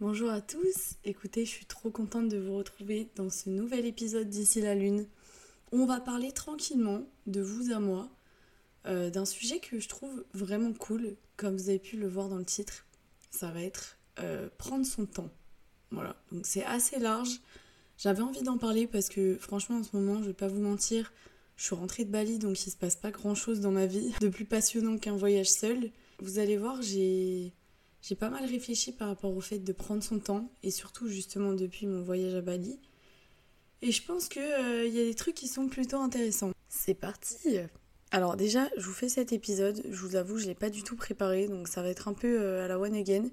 Bonjour à tous, écoutez, je suis trop contente de vous retrouver dans ce nouvel épisode d'ici la lune. On va parler tranquillement de vous à moi, euh, d'un sujet que je trouve vraiment cool, comme vous avez pu le voir dans le titre. Ça va être euh, prendre son temps. Voilà, donc c'est assez large. J'avais envie d'en parler parce que franchement en ce moment, je vais pas vous mentir, je suis rentrée de Bali donc il se passe pas grand chose dans ma vie de plus passionnant qu'un voyage seul. Vous allez voir, j'ai pas mal réfléchi par rapport au fait de prendre son temps et surtout justement depuis mon voyage à Bali. Et je pense qu'il euh, y a des trucs qui sont plutôt intéressants. C'est parti Alors déjà, je vous fais cet épisode, je vous avoue, je l'ai pas du tout préparé, donc ça va être un peu euh, à la one again.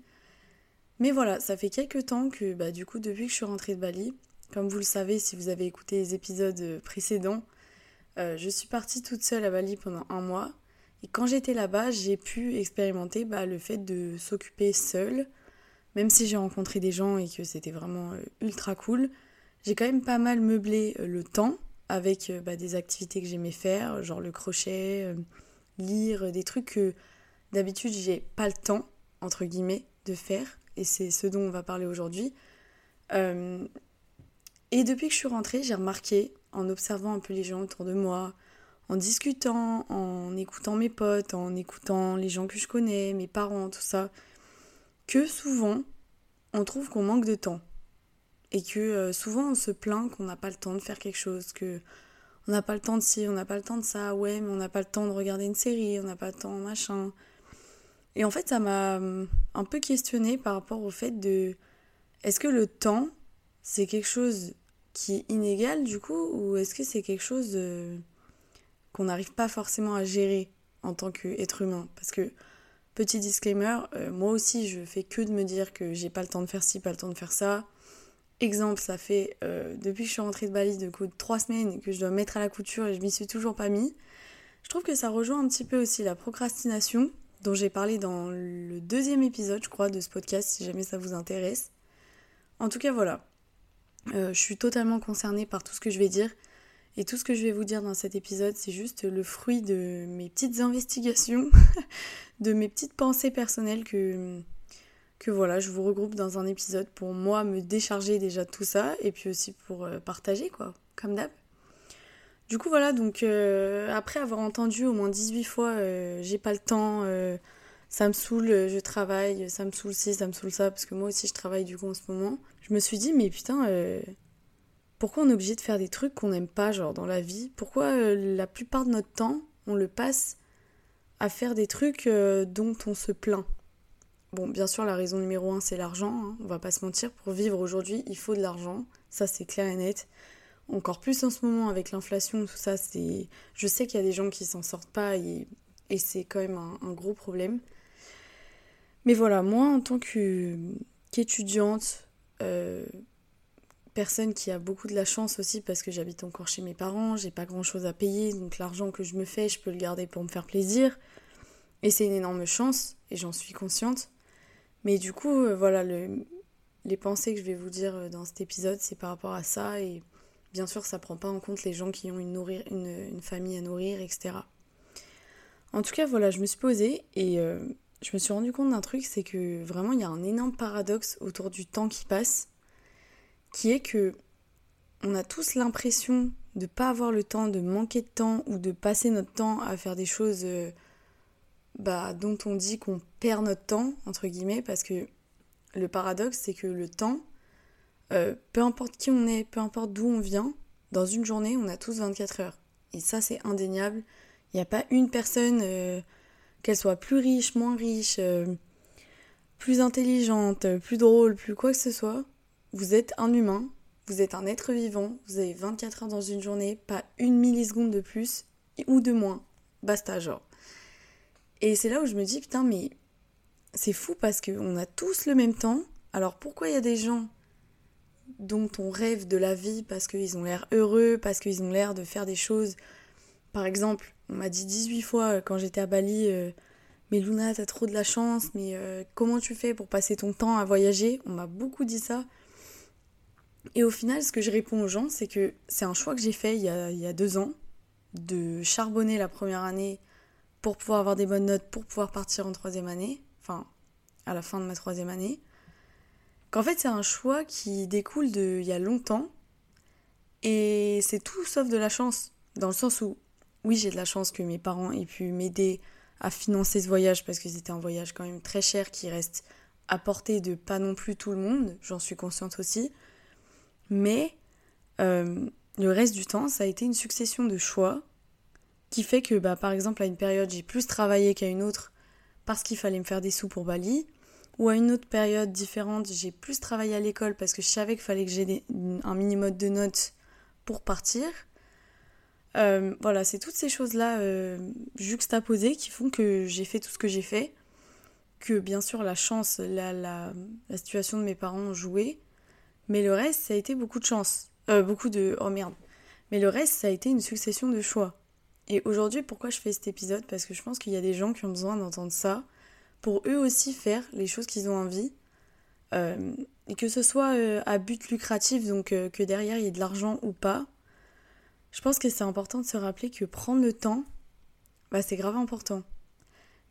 Mais voilà, ça fait quelques temps que, bah, du coup, depuis que je suis rentrée de Bali, comme vous le savez si vous avez écouté les épisodes précédents, euh, je suis partie toute seule à Bali pendant un mois. Et quand j'étais là-bas, j'ai pu expérimenter bah, le fait de s'occuper seule. Même si j'ai rencontré des gens et que c'était vraiment ultra cool, j'ai quand même pas mal meublé euh, le temps avec euh, bah, des activités que j'aimais faire, genre le crochet, euh, lire, des trucs que d'habitude j'ai pas le temps, entre guillemets, de faire. Et c'est ce dont on va parler aujourd'hui. Et depuis que je suis rentrée, j'ai remarqué, en observant un peu les gens autour de moi, en discutant, en écoutant mes potes, en écoutant les gens que je connais, mes parents, tout ça, que souvent, on trouve qu'on manque de temps et que euh, souvent on se plaint qu'on n'a pas le temps de faire quelque chose, que on n'a pas le temps de ci, on n'a pas le temps de ça, ouais, mais on n'a pas le temps de regarder une série, on n'a pas le temps, machin. Et en fait, ça m'a hum, un peu questionné par rapport au fait de est-ce que le temps, c'est quelque chose qui est inégal du coup, ou est-ce que c'est quelque chose qu'on n'arrive pas forcément à gérer en tant qu'être humain? Parce que, petit disclaimer, euh, moi aussi je fais que de me dire que j'ai pas le temps de faire ci, pas le temps de faire ça Exemple, ça fait euh, depuis que je suis rentrée de Bali, de coup, trois semaines que je dois mettre à la couture et je m'y suis toujours pas mis. Je trouve que ça rejoint un petit peu aussi la procrastination, dont j'ai parlé dans le deuxième épisode, je crois, de ce podcast, si jamais ça vous intéresse. En tout cas, voilà. Euh, je suis totalement concernée par tout ce que je vais dire. Et tout ce que je vais vous dire dans cet épisode, c'est juste le fruit de mes petites investigations, de mes petites pensées personnelles que que voilà, je vous regroupe dans un épisode pour moi me décharger déjà de tout ça et puis aussi pour euh, partager quoi, comme d'hab. Du coup voilà, donc euh, après avoir entendu au moins 18 fois j'ai pas le temps, ça me saoule, je travaille, ça me saoule ci, ça me saoule ça, parce que moi aussi je travaille du coup en ce moment, je me suis dit mais putain, pourquoi on est obligé de faire des trucs qu'on n'aime pas genre dans la vie? Pourquoi la plupart de notre temps on le passe à faire des trucs dont on se plaint? Bon, bien sûr, la raison numéro un, c'est l'argent. Hein, on va pas se mentir. Pour vivre aujourd'hui, il faut de l'argent. Ça, c'est clair et net. Encore plus en ce moment avec l'inflation, tout ça. C'est, je sais qu'il y a des gens qui s'en sortent pas et, c'est quand même un, gros problème. Mais voilà, moi, en tant qu'étudiante, euh, personne qui a beaucoup de la chance aussi parce que j'habite encore chez mes parents, j'ai pas grand chose à payer, donc l'argent que je me fais, je peux le garder pour me faire plaisir. Et c'est une énorme chance, et j'en suis consciente. Mais du coup, euh, voilà, les pensées que je vais vous dire euh, dans cet épisode, c'est par rapport à ça. Et bien sûr, ça prend pas en compte les gens qui ont une, nourrir, une, famille à nourrir, etc. En tout cas, voilà, je me suis posée et je me suis rendu compte d'un truc, c'est que vraiment, il y a un énorme paradoxe autour du temps qui passe, qui est que on a tous l'impression de pas avoir le temps, de manquer de temps ou de passer notre temps à faire des choses bah, dont on dit qu'on perd notre temps, entre guillemets, parce que le paradoxe, c'est que le temps, euh, peu importe qui on est, peu importe d'où on vient, dans une journée, on a tous 24 heures. Et ça, c'est indéniable. Il n'y a pas une personne, euh, qu'elle soit plus riche, moins riche, euh, plus intelligente, plus drôle, plus quoi que ce soit. Vous êtes un humain, vous êtes un être vivant, vous avez 24 heures dans une journée, pas une milliseconde de plus ou de moins. Basta, genre. Et c'est là où je me dis, putain, mais c'est fou parce qu'on a tous le même temps. Alors pourquoi il y a des gens dont on rêve de la vie parce qu'ils ont l'air heureux, parce qu'ils ont l'air de faire des choses? Par exemple, on m'a dit 18 fois euh, quand j'étais à Bali, euh, mais Luna, t'as trop de la chance, mais euh, comment tu fais pour passer ton temps à voyager? On m'a beaucoup dit ça. Et au final, ce que je réponds aux gens, c'est que c'est un choix que j'ai fait il y, a, deux ans, de charbonner la première année pour pouvoir avoir des bonnes notes, pour pouvoir partir en troisième année, enfin, à la fin de ma troisième année. Qu'en fait, c'est un choix qui découle de il y a longtemps, et c'est tout sauf de la chance, dans le sens où, oui, j'ai de la chance que mes parents aient pu m'aider à financer ce voyage, parce que c'était un voyage quand même très cher qui reste à portée de pas non plus tout le monde, j'en suis consciente aussi. Mais euh, le reste du temps, ça a été une succession de choix qui fait que, bah, par exemple, à une période, j'ai plus travaillé qu'à une autre parce qu'il fallait me faire des sous pour Bali. Ou à une autre période différente, j'ai plus travaillé à l'école parce que je savais qu'il fallait que j'ai un minimum de notes pour partir. Euh, voilà, c'est toutes ces choses-là euh, juxtaposées qui font que j'ai fait tout ce que j'ai fait. Que bien sûr, la chance, la, la, la situation de mes parents ont joué. Mais le reste, ça a été beaucoup de chance. Euh, beaucoup de... Oh merde. Mais le reste, ça a été une succession de choix. Et aujourd'hui, pourquoi je fais cet épisode? Parce que je pense qu'il y a des gens qui ont besoin d'entendre ça pour eux aussi faire les choses qu'ils ont envie. Et que ce soit à but lucratif, donc que derrière il y ait de l'argent ou pas. Je pense que c'est important de se rappeler que prendre le temps, bah, c'est grave important.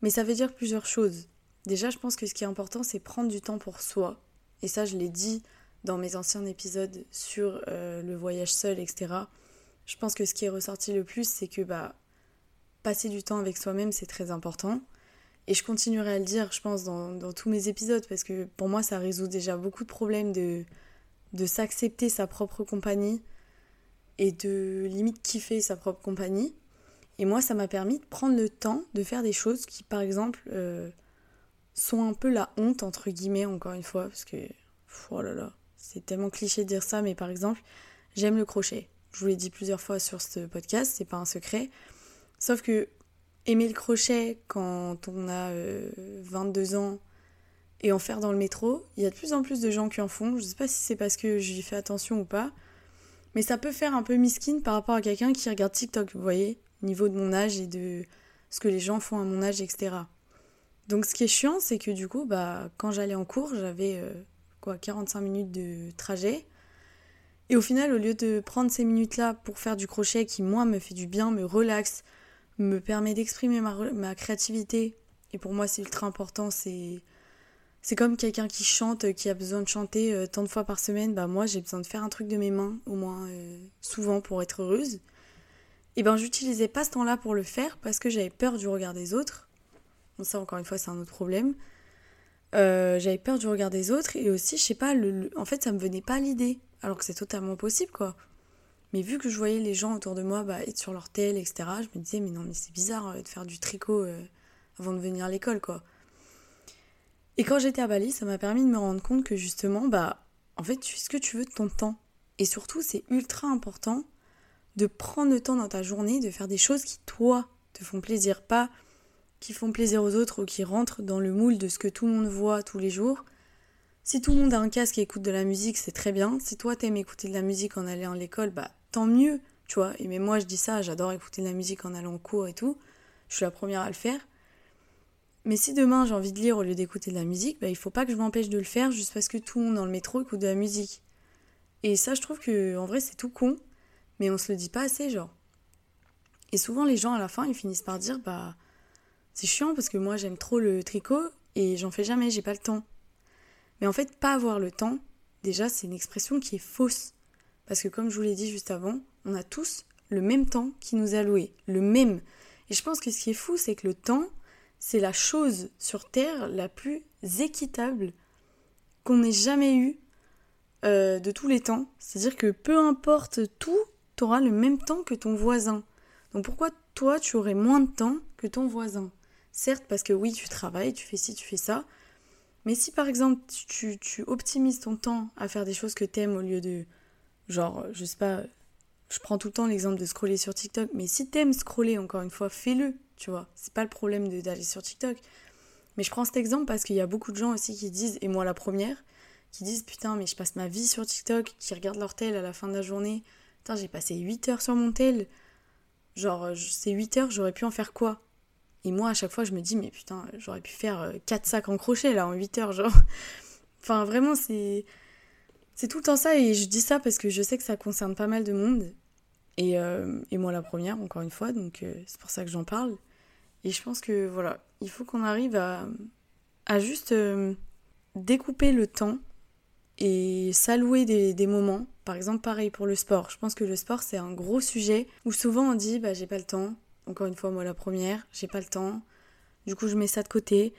Mais ça veut dire plusieurs choses. Déjà, je pense que ce qui est important, c'est prendre du temps pour soi. Et ça, je l'ai dit dans mes anciens épisodes sur euh, le voyage seul, etc. Je pense que ce qui est ressorti le plus, c'est que bah, passer du temps avec soi-même, c'est très important. Et je continuerai à le dire, je pense, dans, dans, tous mes épisodes, parce que pour moi, ça résout déjà beaucoup de problèmes de, de s'accepter sa propre compagnie et de limite kiffer sa propre compagnie. Et moi, ça m'a permis de prendre le temps de faire des choses qui, par exemple, euh, sont un peu la honte, entre guillemets, encore une fois, parce que, oh là là, c'est tellement cliché de dire ça, mais par exemple, j'aime le crochet. Je vous l'ai dit plusieurs fois sur ce podcast, c'est pas un secret. Sauf que aimer le crochet quand on a 22 euh, ans et en faire dans le métro, il y a de plus en plus de gens qui en font. Je sais pas si c'est parce que j'y fais attention ou pas. Mais ça peut faire un peu miskin par rapport à quelqu'un qui regarde TikTok, vous voyez, niveau de mon âge et de ce que les gens font à mon âge, etc. Donc ce qui est chiant, c'est que du coup, bah, quand j'allais en cours, j'avais euh, quoi, 45 minutes de trajet. Et au final, au lieu de prendre ces minutes-là pour faire du crochet qui, moi, me fait du bien, me relaxe, me permet d'exprimer ma, ma, créativité, et pour moi, c'est ultra important, c'est. C'est comme quelqu'un qui chante, qui a besoin de chanter euh, tant de fois par semaine. Bah moi, j'ai besoin de faire un truc de mes mains, au moins euh, souvent, pour être heureuse. Et ben, j'utilisais pas ce temps-là pour le faire parce que j'avais peur du regard des autres. Bon, ça, encore une fois, c'est un autre problème. Euh, j'avais peur du regard des autres et aussi, je sais pas, en fait, ça me venait pas l'idée, alors que c'est totalement possible, quoi. Mais vu que je voyais les gens autour de moi bah, être sur leur tel, etc., je me disais, mais non, mais c'est bizarre euh, de faire du tricot euh, avant de venir à l'école, quoi. Et quand j'étais à Bali, ça m'a permis de me rendre compte que justement, bah, en fait, tu fais ce que tu veux de ton temps. Et surtout, c'est ultra important de prendre le temps dans ta journée de faire des choses qui, toi, te font plaisir. Pas qui font plaisir aux autres ou qui rentrent dans le moule de ce que tout le monde voit tous les jours. Si tout le monde a un casque et écoute de la musique, c'est très bien. Si toi t'aimes écouter de la musique en allant à l'école, bah tant mieux, tu vois. Et mais moi je dis ça, j'adore écouter de la musique en allant au cours et tout. Je suis la première à le faire. Mais si demain j'ai envie de lire au lieu d'écouter de la musique, bah il faut pas que je m'empêche de le faire juste parce que tout le monde dans le métro écoute de la musique. Et ça je trouve que en vrai c'est tout con, mais on se le dit pas assez genre. Et souvent les gens à la fin ils finissent par dire bah c'est chiant parce que moi j'aime trop le tricot et j'en fais jamais, j'ai pas le temps. Mais en fait, pas avoir le temps, déjà c'est une expression qui est fausse. Parce que comme je vous l'ai dit juste avant, on a tous le même temps qui nous est alloué, le même. Et je pense que ce qui est fou, c'est que le temps, c'est la chose sur Terre la plus équitable qu'on ait jamais eue euh, de tous les temps. C'est-à-dire que peu importe tout, tu auras le même temps que ton voisin. Donc pourquoi toi, tu aurais moins de temps que ton voisin? Certes, parce que oui, tu travailles, tu fais ci, tu fais ça. Mais si par exemple, tu, tu optimises ton temps à faire des choses que t'aimes au lieu de. Genre, je sais pas, je prends tout le temps l'exemple de scroller sur TikTok, mais si t'aimes scroller, encore une fois, fais-le, tu vois. C'est pas le problème d'aller sur TikTok. Mais je prends cet exemple parce qu'il y a beaucoup de gens aussi qui disent, et moi la première, qui disent putain, mais je passe ma vie sur TikTok, qui regardent leur tel à la fin de la journée. Putain, j'ai passé 8 heures sur mon tel. Genre, ces 8 heures, j'aurais pu en faire quoi? Et moi, à chaque fois, je me dis, mais putain, j'aurais pu faire 4 euh, sacs en crochet, là, en 8 heures, genre. enfin, vraiment, c'est. C'est tout le temps ça et je dis ça parce que je sais que ça concerne pas mal de monde. Et, euh, et moi la première, encore une fois, donc euh, c'est pour ça que j'en parle. Et je pense que voilà, il faut qu'on arrive à, à juste euh, découper le temps et s'allouer des, des, moments. Par exemple, pareil pour le sport. Je pense que le sport, c'est un gros sujet où souvent on dit bah, j'ai pas le temps. Encore une fois, moi la première, j'ai pas le temps. Du coup, je mets ça de côté.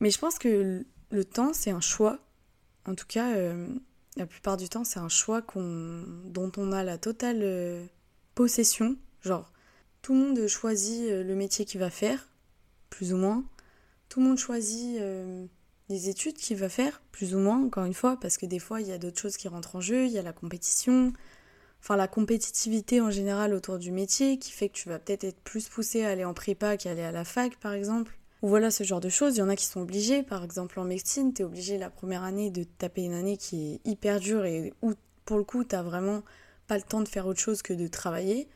Mais je pense que le temps, c'est un choix. En tout cas, euh, la plupart du temps, c'est un choix qu'on, dont on a la totale euh, possession. Genre, tout le monde choisit euh, le métier qu'il va faire, plus ou moins. Tout le monde choisit les études qu'il va faire, plus ou moins, encore une fois, parce que des fois, il y a d'autres choses qui rentrent en jeu, il y a la compétition, enfin la compétitivité en général autour du métier, qui fait que tu vas peut-être être plus poussé à aller en prépa qu'à aller à la fac, par exemple. Ou voilà ce genre de choses. Il y en a qui sont obligés, par exemple en médecine, tu es obligé la première année de taper une année qui est hyper dure et où pour le coup, tu vraiment pas le temps de faire autre chose que de travailler.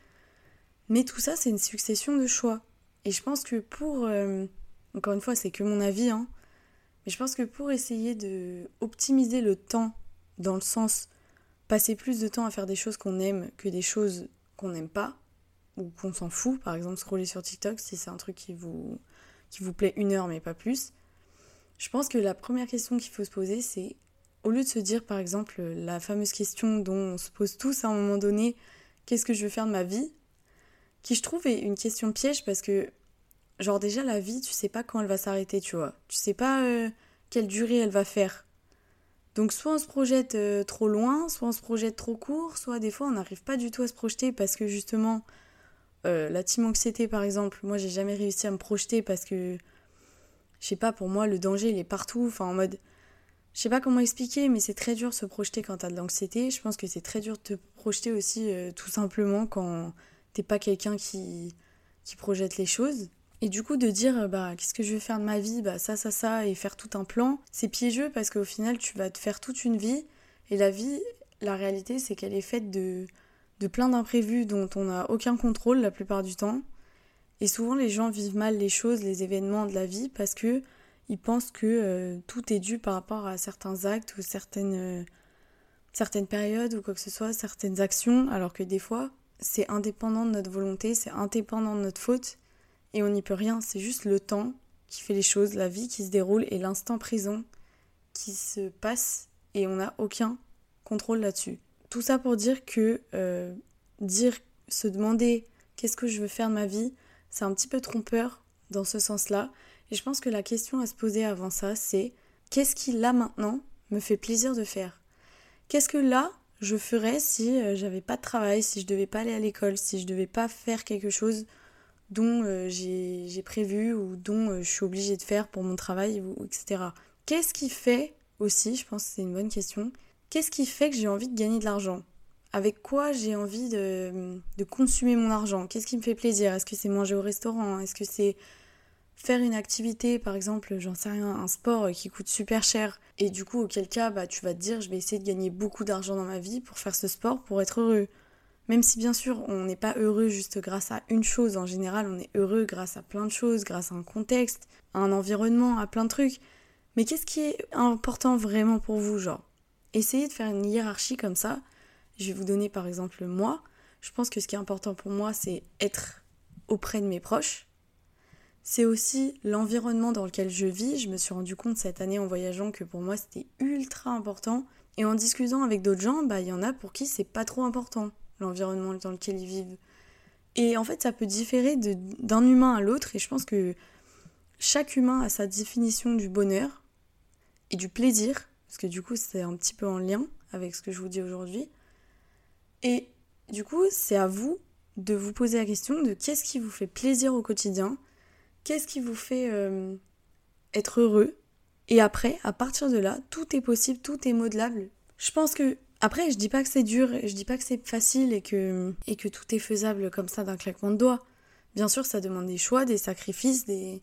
Mais tout ça, c'est une succession de choix. Et je pense que pour... Euh, encore une fois, c'est que mon avis, hein, mais je pense que pour essayer de optimiser le temps, dans le sens passer plus de temps à faire des choses qu'on aime que des choses qu'on n'aime pas, ou qu'on s'en fout, par exemple scroller sur TikTok si c'est un truc qui vous, qui vous plaît une heure mais pas plus, je pense que la première question qu'il faut se poser c'est, au lieu de se dire par exemple la fameuse question dont on se pose tous à un moment donné, qu'est-ce que je veux faire de ma vie, qui je trouve est une question piège parce que Genre déjà la vie, tu sais pas quand elle va s'arrêter, tu vois. Tu sais pas euh, quelle durée elle va faire. Donc soit on se projette euh, trop loin, soit on se projette trop court, soit des fois on n'arrive pas du tout à se projeter parce que justement euh, la team anxiété par exemple, moi j'ai jamais réussi à me projeter parce que je sais pas pour moi le danger il est partout, enfin en mode je sais pas comment expliquer mais c'est très dur de se projeter quand t'as de l'anxiété, je pense que c'est très dur de te projeter aussi tout simplement quand t'es pas quelqu'un qui qui projette les choses. Et du coup, de dire, euh, bah, qu'est-ce que je vais faire de ma vie, bah, ça, ça, ça, et faire tout un plan, c'est piégeux parce qu'au final, tu vas te faire toute une vie. Et la vie, la réalité, c'est qu'elle est faite de, de plein d'imprévus dont on n'a aucun contrôle la plupart du temps. Et souvent, les gens vivent mal les choses, les événements de la vie parce que ils pensent que euh, tout est dû par rapport à certains actes ou certaines, euh, certaines périodes ou quoi que ce soit, certaines actions, alors que des fois, c'est indépendant de notre volonté, c'est indépendant de notre faute et on n'y peut rien, c'est juste le temps qui fait les choses, la vie qui se déroule et l'instant présent qui se passe et on n'a aucun contrôle là-dessus. Tout ça pour dire que euh, dire, se demander qu'est-ce que je veux faire de ma vie, c'est un petit peu trompeur dans ce sens-là. Et je pense que la question à se poser avant ça, c'est qu'est-ce qui là maintenant me fait plaisir de faire? Qu'est-ce que là je ferais si euh, j'avais pas de travail, si je devais pas aller à l'école, si je devais pas faire quelque chose dont euh, j'ai prévu ou dont euh, je suis obligée de faire pour mon travail, etc. Qu'est-ce qui fait aussi, je pense que c'est une bonne question, qu'est-ce qui fait que j'ai envie de gagner de l'argent? Avec quoi j'ai envie de, de, consommer mon argent? Qu'est-ce qui me fait plaisir? Est-ce que c'est manger au restaurant? Est-ce que c'est faire une activité, par exemple, j'en sais rien, un sport qui coûte super cher et du coup, auquel cas, bah, tu vas te dire, je vais essayer de gagner beaucoup d'argent dans ma vie pour faire ce sport, pour être heureux. Même si bien sûr on n'est pas heureux juste grâce à une chose, en général on est heureux grâce à plein de choses, grâce à un contexte, à un environnement, à plein de trucs. Mais qu'est-ce qui est important vraiment pour vous, genre? Essayez de faire une hiérarchie comme ça. Je vais vous donner par exemple moi. Je pense que ce qui est important pour moi, c'est être auprès de mes proches. C'est aussi l'environnement dans lequel je vis. Je me suis rendu compte cette année en voyageant que pour moi c'était ultra important. Et en discutant avec d'autres gens, bah il y en a pour qui c'est pas trop important l'environnement dans lequel ils vivent. Et en fait, ça peut différer d'un humain à l'autre, et je pense que chaque humain a sa définition du bonheur et du plaisir, parce que du coup, c'est un petit peu en lien avec ce que je vous dis aujourd'hui. Et du coup, c'est à vous de vous poser la question de qu'est-ce qui vous fait plaisir au quotidien, qu'est-ce qui vous fait euh, être heureux? Et après, à partir de là, tout est possible, tout est modelable. Je pense que après, je dis pas que c'est dur, je dis pas que c'est facile et que, tout est faisable comme ça d'un claquement de doigts. Bien sûr, ça demande des choix, des sacrifices, des,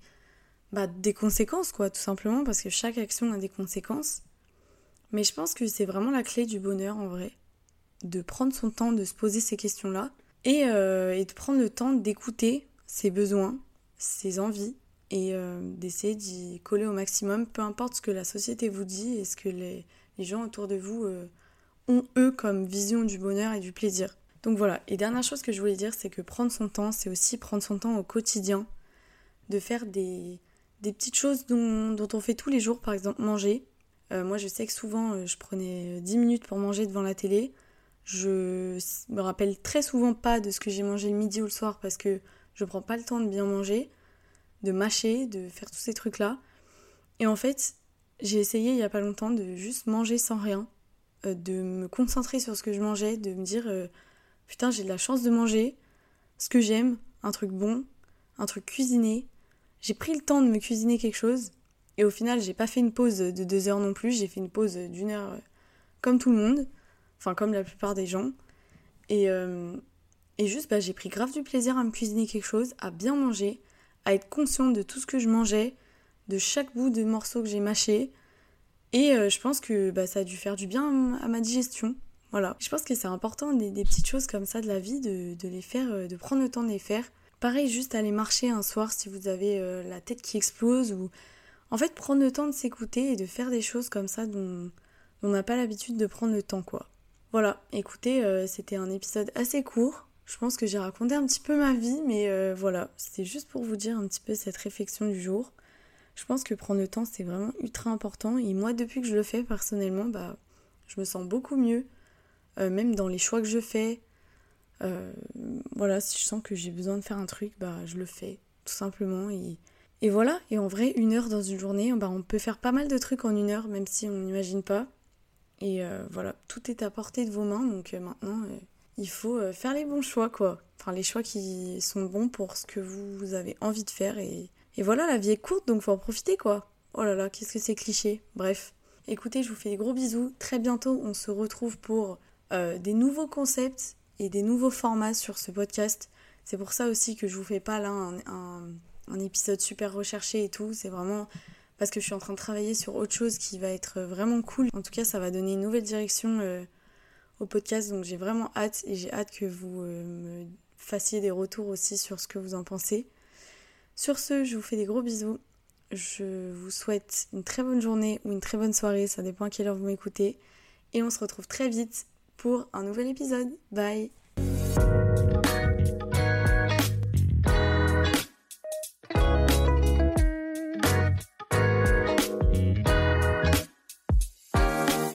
bah, des conséquences, quoi, tout simplement, parce que chaque action a des conséquences. Mais je pense que c'est vraiment la clé du bonheur en vrai. De prendre son temps de se poser ces questions-là et, euh, et, de prendre le temps d'écouter ses besoins, ses envies et euh, d'essayer d'y coller au maximum, peu importe ce que la société vous dit et ce que les, gens autour de vous. Euh, ont eux comme vision du bonheur et du plaisir. Donc voilà, et dernière chose que je voulais dire, c'est que prendre son temps, c'est aussi prendre son temps au quotidien, de faire des, des petites choses dont, on fait tous les jours, par exemple manger. Euh, moi je sais que souvent je prenais 10 minutes pour manger devant la télé. Je me rappelle très souvent pas de ce que j'ai mangé le midi ou le soir parce que je prends pas le temps de bien manger, de mâcher, de faire tous ces trucs-là. Et en fait, j'ai essayé il y a pas longtemps de juste manger sans rien, euh, de me concentrer sur ce que je mangeais, de me dire putain, j'ai de la chance de manger ce que j'aime, un truc bon, un truc cuisiné. J'ai pris le temps de me cuisiner quelque chose et au final, j'ai pas fait une pause de deux heures non plus, j'ai fait une pause d'une heure euh, comme tout le monde enfin comme la plupart des gens. Et, euh, et juste, bah, j'ai pris grave du plaisir à me cuisiner quelque chose, à bien manger, à être consciente de tout ce que je mangeais, de chaque bout de morceau que j'ai mâché. Et euh, je pense que bah, ça a dû faire du bien à ma digestion. Voilà. Je pense que c'est important des, petites choses comme ça de la vie, de, les faire, euh, de prendre le temps de les faire. Pareil, juste aller marcher un soir si vous avez la tête qui explose ou. En fait, prendre le temps de s'écouter et de faire des choses comme ça dont on n'a pas l'habitude de prendre le temps, quoi. Voilà, écoutez, euh, c'était un épisode assez court. Je pense que j'ai raconté un petit peu ma vie, mais euh, voilà, c'était juste pour vous dire un petit peu cette réflexion du jour. Je pense que prendre le temps, c'est vraiment ultra important. Et moi, depuis que je le fais personnellement, bah, je me sens beaucoup mieux. Euh, même dans les choix que je fais. voilà, si je sens que j'ai besoin de faire un truc, bah, je le fais, tout simplement. Et, voilà, et en vrai, une heure dans une journée, bah, on peut faire pas mal de trucs en une heure, même si on n'imagine pas. Et euh, voilà, tout est à portée de vos mains, donc euh, maintenant, euh, il faut faire les bons choix, quoi. Enfin, les choix qui sont bons pour ce que vous avez envie de faire. Et, voilà, la vie est courte, donc faut en profiter, quoi. Oh là là, qu'est-ce que c'est cliché. Bref. Écoutez, je vous fais des gros bisous. Très bientôt, on se retrouve pour des nouveaux concepts et des nouveaux formats sur ce podcast. C'est pour ça aussi que je vous fais pas là un, un épisode super recherché et tout. C'est vraiment parce que je suis en train de travailler sur autre chose qui va être vraiment cool. En tout cas, ça va donner une nouvelle direction euh, au podcast, donc j'ai vraiment hâte et j'ai hâte que vous euh, me fassiez des retours aussi sur ce que vous en pensez. Sur ce, je vous fais des gros bisous. Je vous souhaite une très bonne journée ou une très bonne soirée, ça dépend à quelle heure vous m'écoutez. Et on se retrouve très vite pour un nouvel épisode. Bye